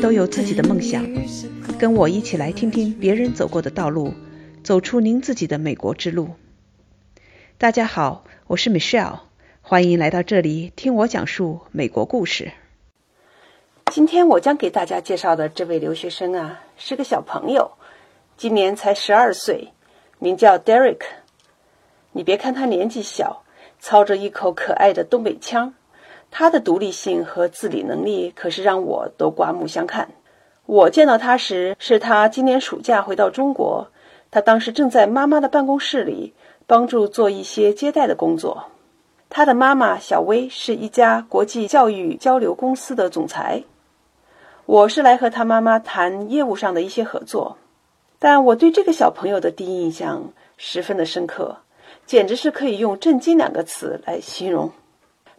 都有自己的梦想，跟我一起来听听别人走过的道路，走出您自己的美国之路。大家好，我是 Michelle，欢迎来到这里听我讲述美国故事。今天我将给大家介绍的这位留学生啊，是个小朋友，今年才十二岁，名叫 Derek。你别看他年纪小，操着一口可爱的东北腔。他的独立性和自理能力可是让我都刮目相看。我见到他时，是他今年暑假回到中国，他当时正在妈妈的办公室里帮助做一些接待的工作。他的妈妈小薇是一家国际教育交流公司的总裁。我是来和他妈妈谈业务上的一些合作，但我对这个小朋友的第一印象十分的深刻，简直是可以用“震惊”两个词来形容。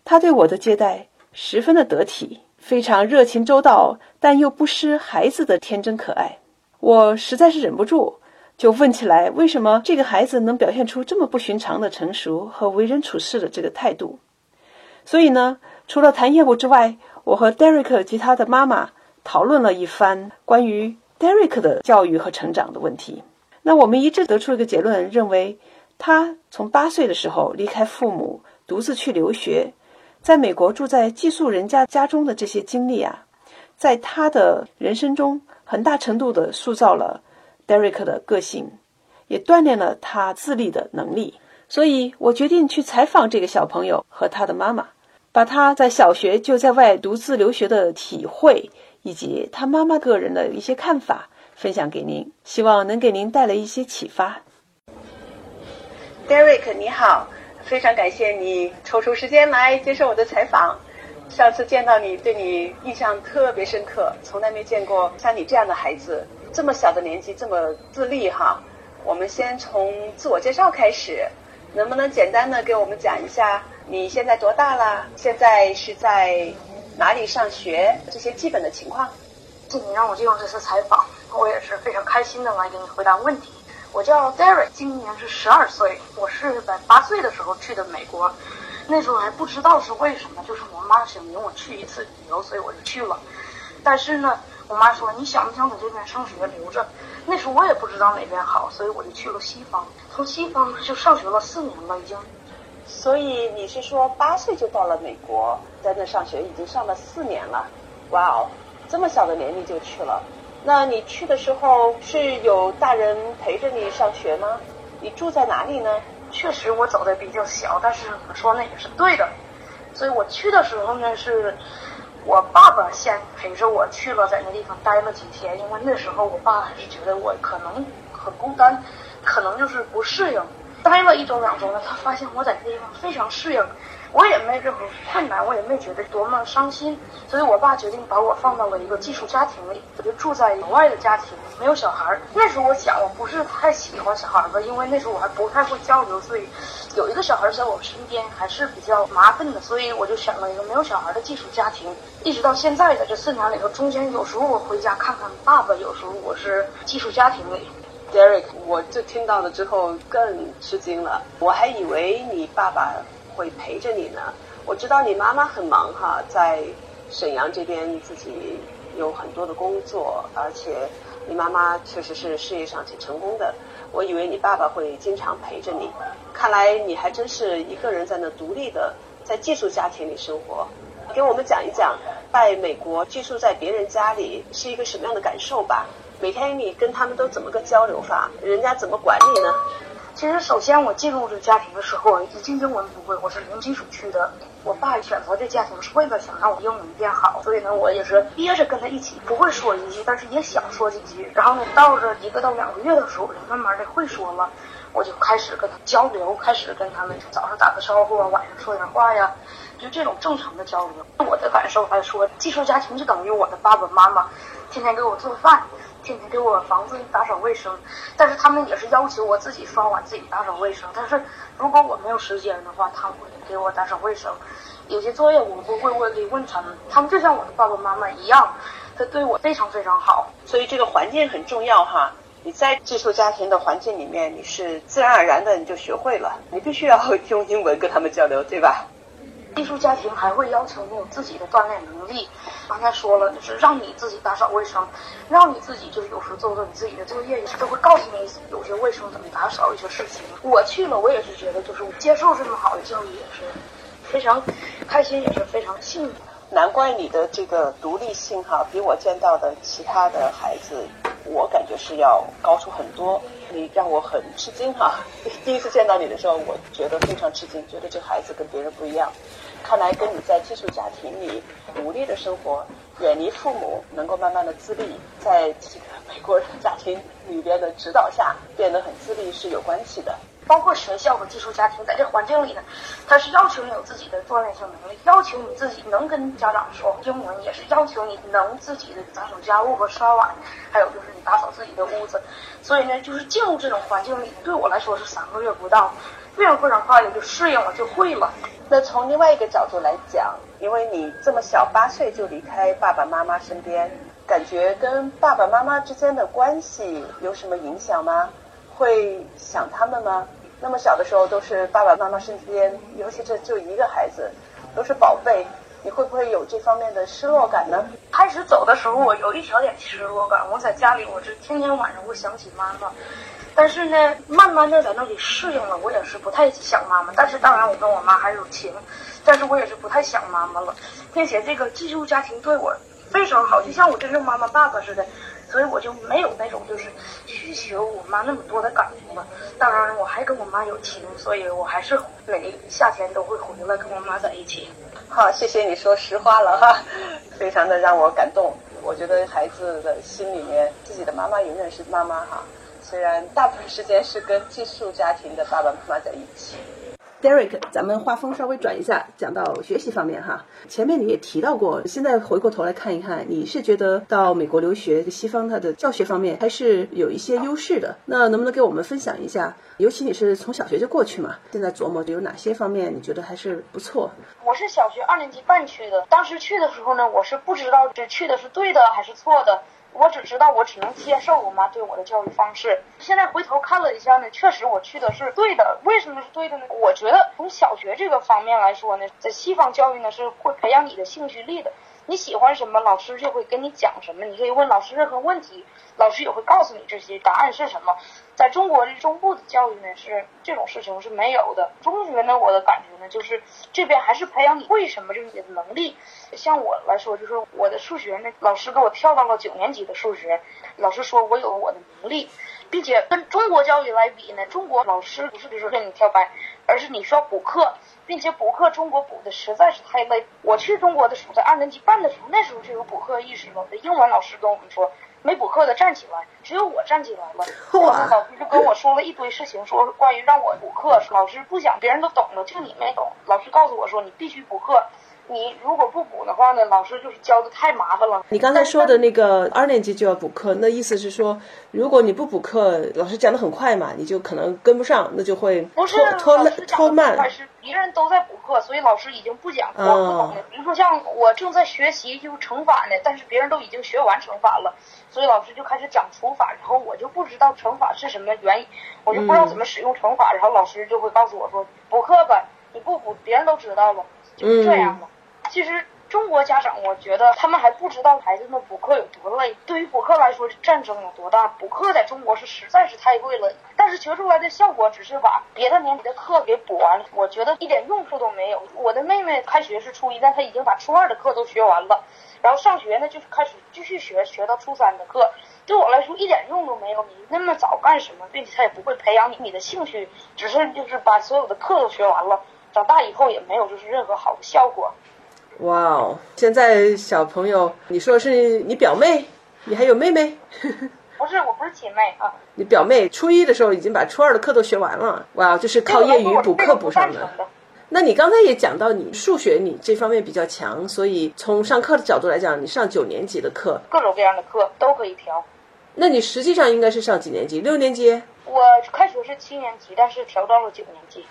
他对我的接待十分的得体，非常热情周到，但又不失孩子的天真可爱。我实在是忍不住，就问起来：为什么这个孩子能表现出这么不寻常的成熟和为人处事的这个态度？所以呢，除了谈业务之外，我和 Derek 及他的妈妈讨论了一番关于 Derek 的教育和成长的问题。那我们一致得出一个结论，认为他从八岁的时候离开父母，独自去留学。在美国住在寄宿人家家中的这些经历啊，在他的人生中很大程度的塑造了 Derek 的个性，也锻炼了他自立的能力。所以我决定去采访这个小朋友和他的妈妈，把他在小学就在外独自留学的体会，以及他妈妈个人的一些看法分享给您，希望能给您带来一些启发。Derek，你好。非常感谢你抽出时间来接受我的采访。上次见到你，对你印象特别深刻，从来没见过像你这样的孩子，这么小的年纪这么自立哈。我们先从自我介绍开始，能不能简单的给我们讲一下你现在多大了？现在是在哪里上学？这些基本的情况。你让我接受这次采访，我也是非常开心的来给你回答问题。我叫 Derek，今年是十二岁。我是在八岁的时候去的美国，那时候还不知道是为什么，就是我妈想领我去一次旅游，所以我就去了。但是呢，我妈说你想不想在这边上学留着？那时候我也不知道哪边好，所以我就去了西方。从西方就上学了四年了，已经。所以你是说八岁就到了美国，在那上学已经上了四年了？哇哦，这么小的年龄就去了。那你去的时候是有大人陪着你上学吗？你住在哪里呢？确实我走的比较小，但是我说那也是对的。所以我去的时候呢，是我爸爸先陪着我去了，在那地方待了几天。因为那时候我爸还是觉得我可能很孤单，可能就是不适应。待了一周两周呢，他发现我在那地方非常适应。我也没任何困难，我也没觉得多么伤心，所以我爸决定把我放到了一个寄宿家庭里，我就住在国外的家庭，没有小孩儿。那时候我想，我不是太喜欢小孩儿吧，因为那时候我还不太会交流，所以有一个小孩在我身边还是比较麻烦的，所以我就选了一个没有小孩的寄宿家庭。一直到现在，在这四年里头，中间有时候我回家看看爸爸，有时候我是寄宿家庭里。Derek，我就听到了之后更吃惊了，我还以为你爸爸。会陪着你呢。我知道你妈妈很忙哈，在沈阳这边自己有很多的工作，而且你妈妈确实是事业上挺成功的。我以为你爸爸会经常陪着你，看来你还真是一个人在那独立的在寄宿家庭里生活。给我们讲一讲，在美国寄宿在别人家里是一个什么样的感受吧？每天你跟他们都怎么个交流法？人家怎么管你呢？其实，首先我进入这家庭的时候，一进英文不会，我是零基础去的。我爸选择这家庭是为了想让我英语变好，所以呢，我也是憋着跟他一起，不会说一句，但是也想说几句。然后呢，到了一个到两个月的时候，我就慢慢的会说了，我就开始跟他交流，开始跟他们早上打个招呼啊，晚上说点话呀，就这种正常的交流。我的感受来说，寄宿家庭就等于我的爸爸妈妈，天天给我做饭。天天给我房子打扫卫生，但是他们也是要求我自己刷碗、自己打扫卫生。但是如果我没有时间的话，他们会给我打扫卫生。有些作业我不会，我得问他们。他们就像我的爸爸妈妈一样，他对我非常非常好。所以这个环境很重要哈。你在寄宿家庭的环境里面，你是自然而然的你就学会了。你必须要用英文跟他们交流，对吧？艺术家庭还会要求你有自己的锻炼能力。刚才说了，就是让你自己打扫卫生，让你自己就是有时候做做你自己的作业，都会告诉你有些卫生怎么打扫一些事情。我去了，我也是觉得就是接受这么好的教育也是非常开心，也是非常幸福。难怪你的这个独立性哈，比我见到的其他的孩子，我感觉是要高出很多。你让我很吃惊哈！第一次见到你的时候，我觉得非常吃惊，觉得这孩子跟别人不一样。看来跟你在寄宿家庭里独立的生活，远离父母，能够慢慢的自立，在这个美国家庭里边的指导下变得很自立是有关系的。包括学校和寄宿家庭，在这环境里呢，他是要求你有自己的锻炼性能力，要求你自己能跟家长说英文，也是要求你能自己的打扫家务和刷碗，还有就是你打扫自己的屋子。所以呢，就是进入这种环境里，对我来说是三个月不到，非常非常快的就适应了，就会了。那从另外一个角度来讲，因为你这么小，八岁就离开爸爸妈妈身边，感觉跟爸爸妈妈之间的关系有什么影响吗？会想他们吗？那么小的时候都是爸爸妈妈身边，尤其这就一个孩子，都是宝贝，你会不会有这方面的失落感呢？开始走的时候，我有一小点失落感。我在家里，我是天天晚上会想起妈妈，但是呢，慢慢的在那里适应了，我也是不太想妈妈。但是当然，我跟我妈还有情，但是我也是不太想妈妈了，并且这个寄宿家庭对我非常好，就像我真正妈妈爸爸似的。所以我就没有那种就是需求我妈那么多的感情了。当然，我还跟我妈有情，所以我还是每夏天都会回来跟我妈在一起。好，谢谢你说实话了哈，非常的让我感动。我觉得孩子的心里面，自己的妈妈永远是妈妈哈，虽然大部分时间是跟寄宿家庭的爸爸妈妈在一起。Derek，咱们画风稍微转一下，讲到学习方面哈。前面你也提到过，现在回过头来看一看，你是觉得到美国留学，西方它的教学方面还是有一些优势的。那能不能给我们分享一下？尤其你是从小学就过去嘛，现在琢磨有哪些方面你觉得还是不错？我是小学二年级半去的，当时去的时候呢，我是不知道这去的是对的还是错的。我只知道，我只能接受我妈对我的教育方式。现在回头看了一下呢，确实我去的是对的。为什么是对的呢？我觉得从小学这个方面来说呢，在西方教育呢是会培养你的兴趣力的。你喜欢什么，老师就会跟你讲什么，你可以问老师任何问题，老师也会告诉你这些答案是什么。在中国的中部的教育呢，是这种事情是没有的。中学呢，我的感觉呢，就是这边还是培养你会什么这些能力。像我来说，就是我的数学呢，老师给我跳到了九年级的数学，老师说我有我的能力，并且跟中国教育来比呢，中国老师不是比如说让你跳班，而是你需要补课。并且补课，中国补的实在是太累。我去中国的时候，在二年级半的时候，那时候就有补课意识了。英文老师跟我们说，没补课的站起来，只有我站起来了。然后老师就跟我说了一堆事情，说关于让我补课。老师不想，别人都懂了，就你没懂。老师告诉我说，你必须补课。你如果不补的话呢，老师就是教的太麻烦了。你刚才说的那个二年级就要补课，那意思是说，如果你不补课，老师讲的很快嘛，你就可能跟不上，那就会拖拖拖慢。是别人都在补课，所以老师已经不讲，我不懂的。比如说像我正在学习就是乘法呢，但是别人都已经学完乘法了，所以老师就开始讲除法，然后我就不知道乘法是什么原因，我就不知道怎么使用乘法，然后老师就会告诉我说补课吧，你不补别人都知道了，就是这样嘛。其实中国家长，我觉得他们还不知道孩子们补课有多累。对于补课来说，战争有多大？补课在中国是实在是太贵了。但是学出来的效果只是把别的年级的课给补完，我觉得一点用处都没有。我的妹妹开学是初一，但她已经把初二的课都学完了，然后上学呢就是开始继续学，学到初三的课。对我来说一点用都没有。你那么早干什么？并且他也不会培养你你的兴趣，只是就是把所有的课都学完了，长大以后也没有就是任何好的效果。哇哦！现在小朋友，你说是你表妹，你还有妹妹？不是，我不是亲妹啊。你表妹初一的时候已经把初二的课都学完了，哇，就是靠业余补课补上的。那你刚才也讲到，你数学你这方面比较强，所以从上课的角度来讲，你上九年级的课，各种各样的课都可以调。那你实际上应该是上几年级？六年级？我开学是七年级，但是调到了九年级。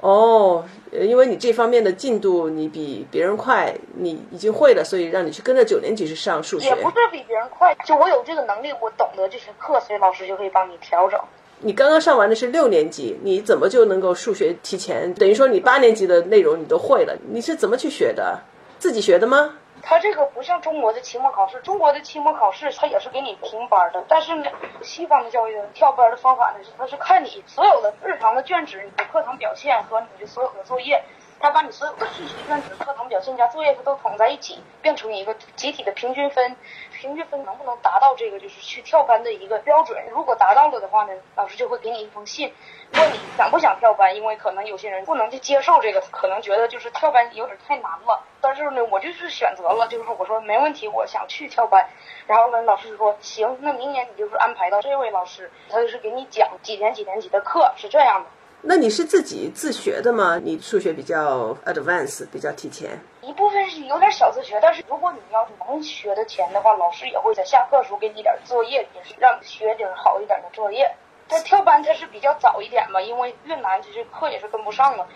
哦，因为你这方面的进度你比别人快，你已经会了，所以让你去跟着九年级去上数学。也不是比别人快，就我有这个能力，我懂得这些课，所以老师就可以帮你调整。你刚刚上完的是六年级，你怎么就能够数学提前？等于说你八年级的内容你都会了，你是怎么去学的？自己学的吗？他这个不像中国的期末考试，中国的期末考试他也是给你评班的，但是呢，西方的教育跳班的方法呢，他是看你所有的日常的卷纸、你的课堂表现和你的所有的作业。他把你所有的学卷纸、课堂表现加作业他都统在一起，变成一个集体的平均分。平均分能不能达到这个就是去跳班的一个标准？如果达到了的话呢，老师就会给你一封信，问你想不想跳班。因为可能有些人不能去接受这个，可能觉得就是跳班有点太难了。但是呢，我就是选择了，就是我说没问题，我想去跳班。然后呢，老师说行，那明年你就是安排到这位老师，他就是给你讲几年几年级的课，是这样的。那你是自己自学的吗？你数学比较 advanced，比较提前。一部分是有点小自学，但是如果你要是能学的前的话，老师也会在下课时候给你点作业，也是让你学点好一点的作业。他跳班他是比较早一点嘛，因为越南其实课也是跟不上了。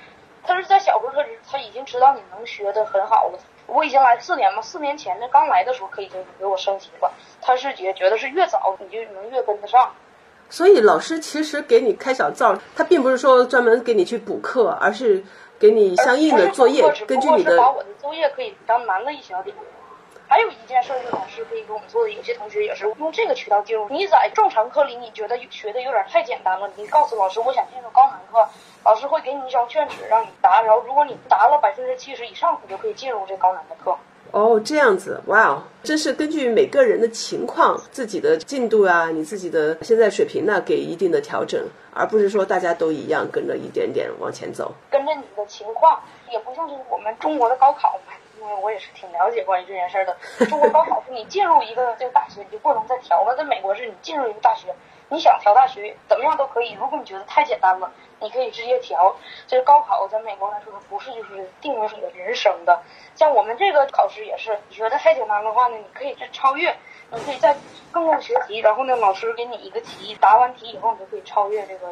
他是在小时候他他已经知道你能学的很好了。我已经来四年嘛，四年前呢刚来的时候可已经给我升级了。他是觉觉得是越早你就能越跟得上。所以老师其实给你开小灶，他并不是说专门给你去补课，而是给你相应的作业，根据你的。把我的作业可以当难了一小点。还有一件事是老师可以给我们做的，有些同学也是用这个渠道进入。你在正常课里你觉得学的有点太简单了，你告诉老师我想进入高难课，老师会给你一张卷纸让你答，然后如果你答了百分之七十以上，你就可以进入这高难的课。哦，这样子，哇哦，这是根据每个人的情况、自己的进度啊，你自己的现在水平呢，给一定的调整，而不是说大家都一样跟着一点点往前走。跟着你的情况，也不像是我们中国的高考嘛，因为我也是挺了解关于这件事的。中国高考是你进入一个这个大学，你就不能再调了；在美国是你进入一个大学，你想调大学怎么样都可以。如果你觉得太简单了，你可以直接调。这个高考在美国来说，不是就是定为你的人生的。像我们这个考试也是，你觉得太简单的话呢，你可以去超越，你可以再更多学习，然后呢，老师给你一个题，答完题以后，你就可以超越这个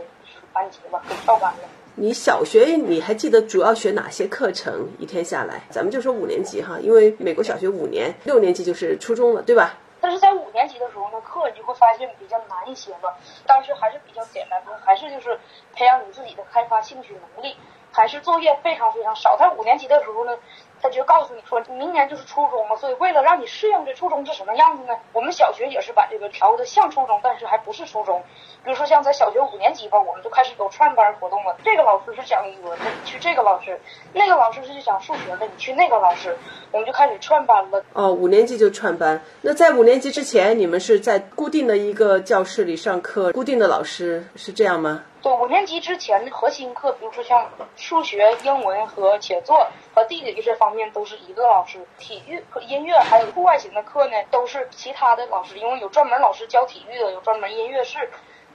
班级了，可以跳班了。你小学你还记得主要学哪些课程？一天下来，咱们就说五年级哈，因为美国小学五年，六年级就是初中了，对吧？但是在五年级的时候呢，课你就会发现比较难一些吧，但是还是比较简单的，还是就是培养你自己的开发兴趣能力，还是作业非常非常少。在五年级的时候呢。他就告诉你说，明年就是初中嘛，所以为了让你适应这初中是什么样子呢？我们小学也是把这个调的像初中，但是还不是初中。比如说像在小学五年级吧，我们就开始有串班活动了。这个老师是讲语文的，你去这个老师；那个老师是讲数学的，你去那个老师。我们就开始串班了。哦，五年级就串班。那在五年级之前，你们是在固定的一个教室里上课，固定的老师是这样吗？对，五年级之前的核心课，比如说像数学、英文和写作和地理这方方面，都是一个老师。体育和音乐还有户外型的课呢，都是其他的老师，因为有专门老师教体育的，有专门音乐室。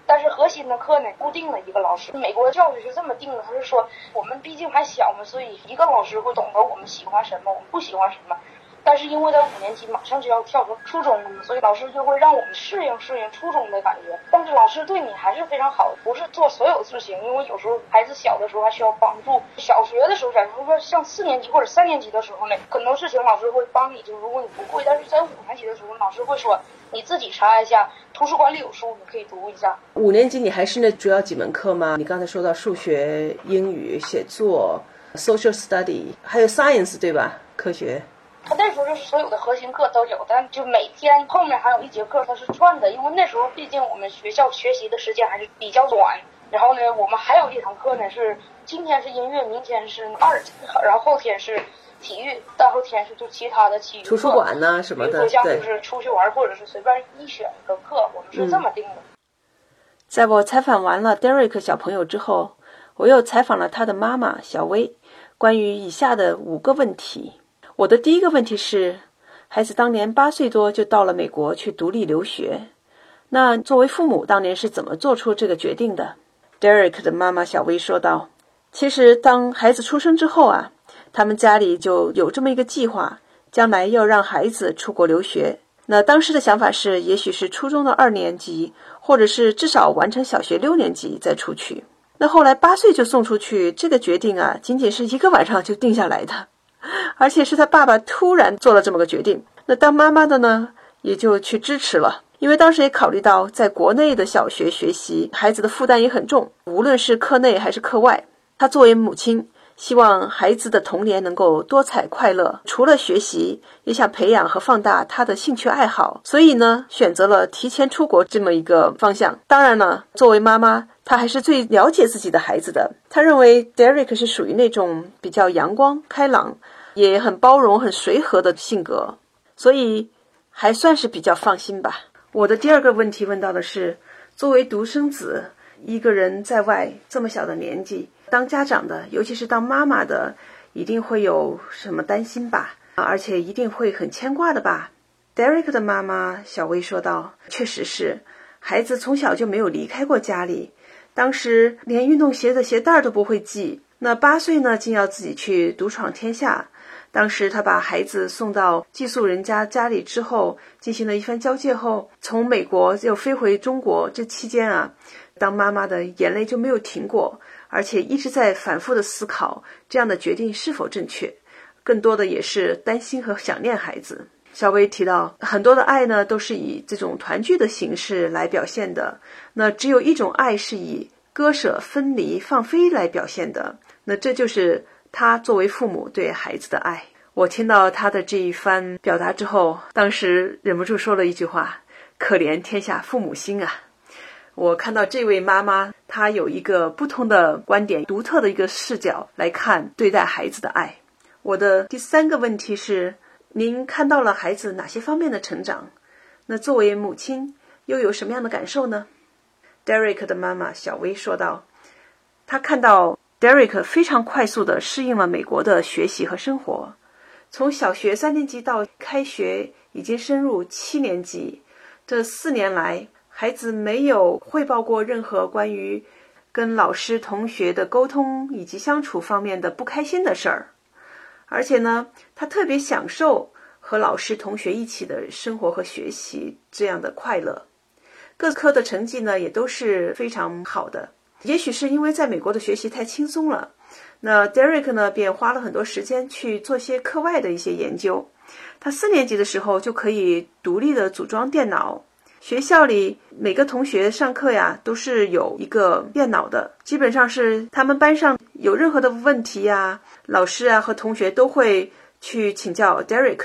但是核心的课呢，固定了一个老师。美国的教育是这么定的，他是说我们毕竟还小嘛，所以一个老师会懂得我们喜欢什么，我们不喜欢什么。但是因为在五年级马上就要跳到初中了嘛，所以老师就会让我们适应适应初中的感觉。但是老师对你还是非常好，不是做所有事情，因为有时候孩子小的时候还需要帮助。小学的时候，假如说像四年级或者三年级的时候呢，很多事情老师会帮你，就如果你不会。但是在五年级的时候，老师会说你自己查一下，图书馆里有书，你可以读一下。五年级你还是那主要几门课吗？你刚才说到数学、英语、写作、social study，还有 science 对吧？科学。他那时候就是所有的核心课都有，但就每天后面还有一节课它是串的，因为那时候毕竟我们学校学习的时间还是比较短。然后呢，我们还有一堂课呢是今天是音乐，明天是二，然后后天是体育，大后天是就其他的体育图书馆呢什么的，对就是出去玩或者是随便一选一个课，我们是这么定的。在我采访完了 Derek 小朋友之后，我又采访了他的妈妈小薇，关于以下的五个问题。我的第一个问题是，孩子当年八岁多就到了美国去独立留学，那作为父母当年是怎么做出这个决定的？Derek 的妈妈小薇说道：“其实当孩子出生之后啊，他们家里就有这么一个计划，将来要让孩子出国留学。那当时的想法是，也许是初中的二年级，或者是至少完成小学六年级再出去。那后来八岁就送出去，这个决定啊，仅仅是一个晚上就定下来的。”而且是他爸爸突然做了这么个决定，那当妈妈的呢，也就去支持了。因为当时也考虑到在国内的小学学习，孩子的负担也很重，无论是课内还是课外。她作为母亲，希望孩子的童年能够多彩快乐，除了学习，也想培养和放大他的兴趣爱好，所以呢，选择了提前出国这么一个方向。当然了，作为妈妈，她还是最了解自己的孩子的。她认为 Derek 是属于那种比较阳光、开朗，也很包容、很随和的性格，所以还算是比较放心吧。我的第二个问题问到的是，作为独生子，一个人在外这么小的年纪。当家长的，尤其是当妈妈的，一定会有什么担心吧？而且一定会很牵挂的吧？Derek 的妈妈小薇说道：“确实是，孩子从小就没有离开过家里，当时连运动鞋的鞋带都不会系。那八岁呢，竟要自己去独闯天下。当时他把孩子送到寄宿人家家里之后，进行了一番交接后，从美国又飞回中国。这期间啊，当妈妈的眼泪就没有停过。”而且一直在反复的思考这样的决定是否正确，更多的也是担心和想念孩子。小薇提到，很多的爱呢都是以这种团聚的形式来表现的，那只有一种爱是以割舍、分离、放飞来表现的，那这就是他作为父母对孩子的爱。我听到他的这一番表达之后，当时忍不住说了一句话：“可怜天下父母心啊！”我看到这位妈妈，她有一个不同的观点，独特的一个视角来看对待孩子的爱。我的第三个问题是：您看到了孩子哪些方面的成长？那作为母亲又有什么样的感受呢？Derek 的妈妈小薇说道：“她看到 Derek 非常快速地适应了美国的学习和生活，从小学三年级到开学已经升入七年级，这四年来。”孩子没有汇报过任何关于跟老师、同学的沟通以及相处方面的不开心的事儿，而且呢，他特别享受和老师、同学一起的生活和学习这样的快乐。各科的成绩呢也都是非常好的。也许是因为在美国的学习太轻松了，那 Derek 呢便花了很多时间去做些课外的一些研究。他四年级的时候就可以独立的组装电脑。学校里每个同学上课呀，都是有一个电脑的，基本上是他们班上有任何的问题呀，老师啊和同学都会去请教 Derek。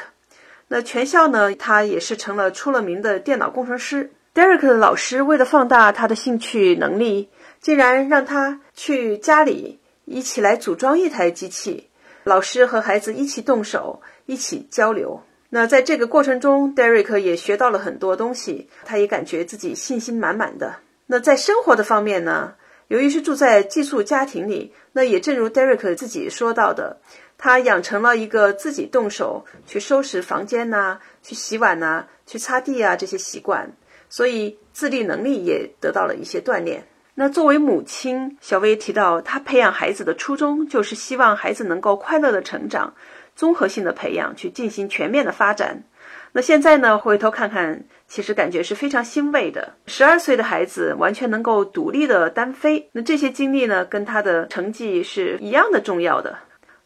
那全校呢，他也是成了出了名的电脑工程师。Derek 的老师为了放大他的兴趣能力，竟然让他去家里一起来组装一台机器，老师和孩子一起动手，一起交流。那在这个过程中，Derek 也学到了很多东西，他也感觉自己信心满满的。那在生活的方面呢，由于是住在寄宿家庭里，那也正如 Derek 自己说到的，他养成了一个自己动手去收拾房间呐、去洗碗呐、去擦地啊这些习惯，所以自立能力也得到了一些锻炼。那作为母亲，小薇提到，她培养孩子的初衷就是希望孩子能够快乐的成长。综合性的培养去进行全面的发展，那现在呢？回头看看，其实感觉是非常欣慰的。十二岁的孩子完全能够独立的单飞，那这些经历呢，跟他的成绩是一样的重要的。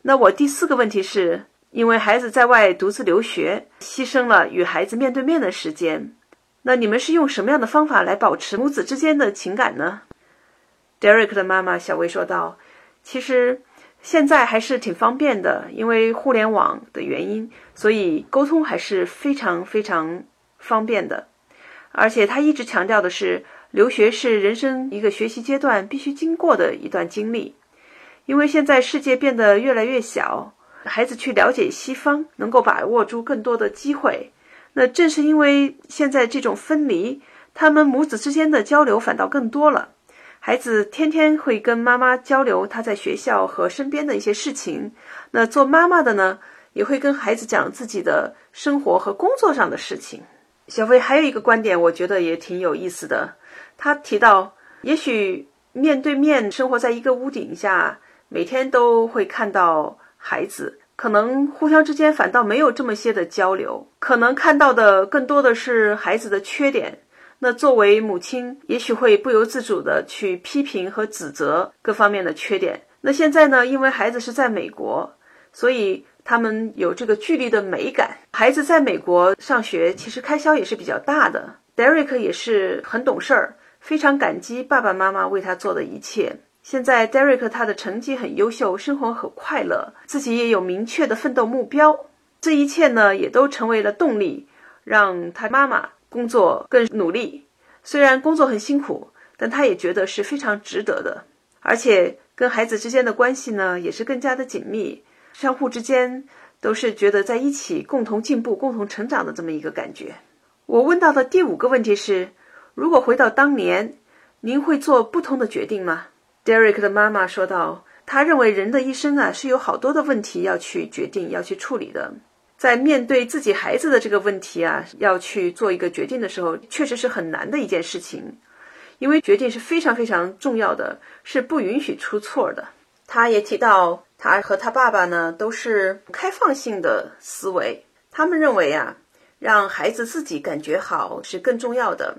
那我第四个问题是，因为孩子在外独自留学，牺牲了与孩子面对面的时间，那你们是用什么样的方法来保持母子之间的情感呢？Derek 的妈妈小薇说道：“其实。”现在还是挺方便的，因为互联网的原因，所以沟通还是非常非常方便的。而且他一直强调的是，留学是人生一个学习阶段必须经过的一段经历。因为现在世界变得越来越小，孩子去了解西方，能够把握住更多的机会。那正是因为现在这种分离，他们母子之间的交流反倒更多了。孩子天天会跟妈妈交流他在学校和身边的一些事情，那做妈妈的呢，也会跟孩子讲自己的生活和工作上的事情。小飞还有一个观点，我觉得也挺有意思的。他提到，也许面对面生活在一个屋顶下，每天都会看到孩子，可能互相之间反倒没有这么些的交流，可能看到的更多的是孩子的缺点。那作为母亲，也许会不由自主的去批评和指责各方面的缺点。那现在呢？因为孩子是在美国，所以他们有这个距离的美感。孩子在美国上学，其实开销也是比较大的。Derek 也是很懂事儿，非常感激爸爸妈妈为他做的一切。现在 Derek 他的成绩很优秀，生活很快乐，自己也有明确的奋斗目标。这一切呢，也都成为了动力，让他妈妈工作更努力。虽然工作很辛苦，但他也觉得是非常值得的。而且跟孩子之间的关系呢，也是更加的紧密，相互之间都是觉得在一起共同进步、共同成长的这么一个感觉。我问到的第五个问题是：如果回到当年，您会做不同的决定吗？Derek 的妈妈说道：“他认为人的一生啊是有好多的问题要去决定、要去处理的。在面对自己孩子的这个问题啊，要去做一个决定的时候，确实是很难的一件事情，因为决定是非常非常重要的，是不允许出错的。”他也提到，他和他爸爸呢都是开放性的思维，他们认为啊，让孩子自己感觉好是更重要的。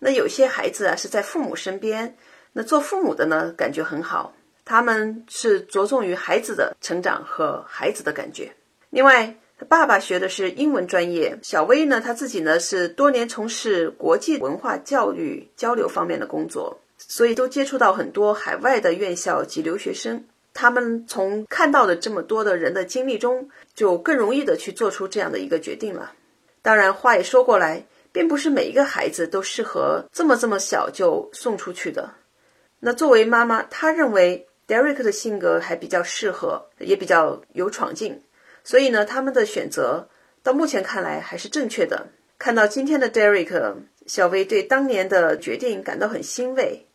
那有些孩子啊是在父母身边。那做父母的呢，感觉很好，他们是着重于孩子的成长和孩子的感觉。另外，爸爸学的是英文专业，小薇呢，他自己呢是多年从事国际文化教育交流方面的工作，所以都接触到很多海外的院校及留学生。他们从看到的这么多的人的经历中，就更容易的去做出这样的一个决定了。当然，话也说过来，并不是每一个孩子都适合这么这么小就送出去的。那作为妈妈，她认为 Derek 的性格还比较适合，也比较有闯劲，所以呢，他们的选择到目前看来还是正确的。看到今天的 Derek，小薇对当年的决定感到很欣慰，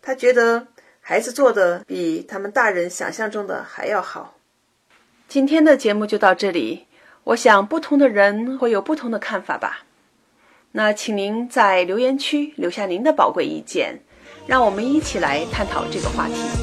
她觉得孩子做的比他们大人想象中的还要好。今天的节目就到这里，我想不同的人会有不同的看法吧。那请您在留言区留下您的宝贵意见。让我们一起来探讨这个话题。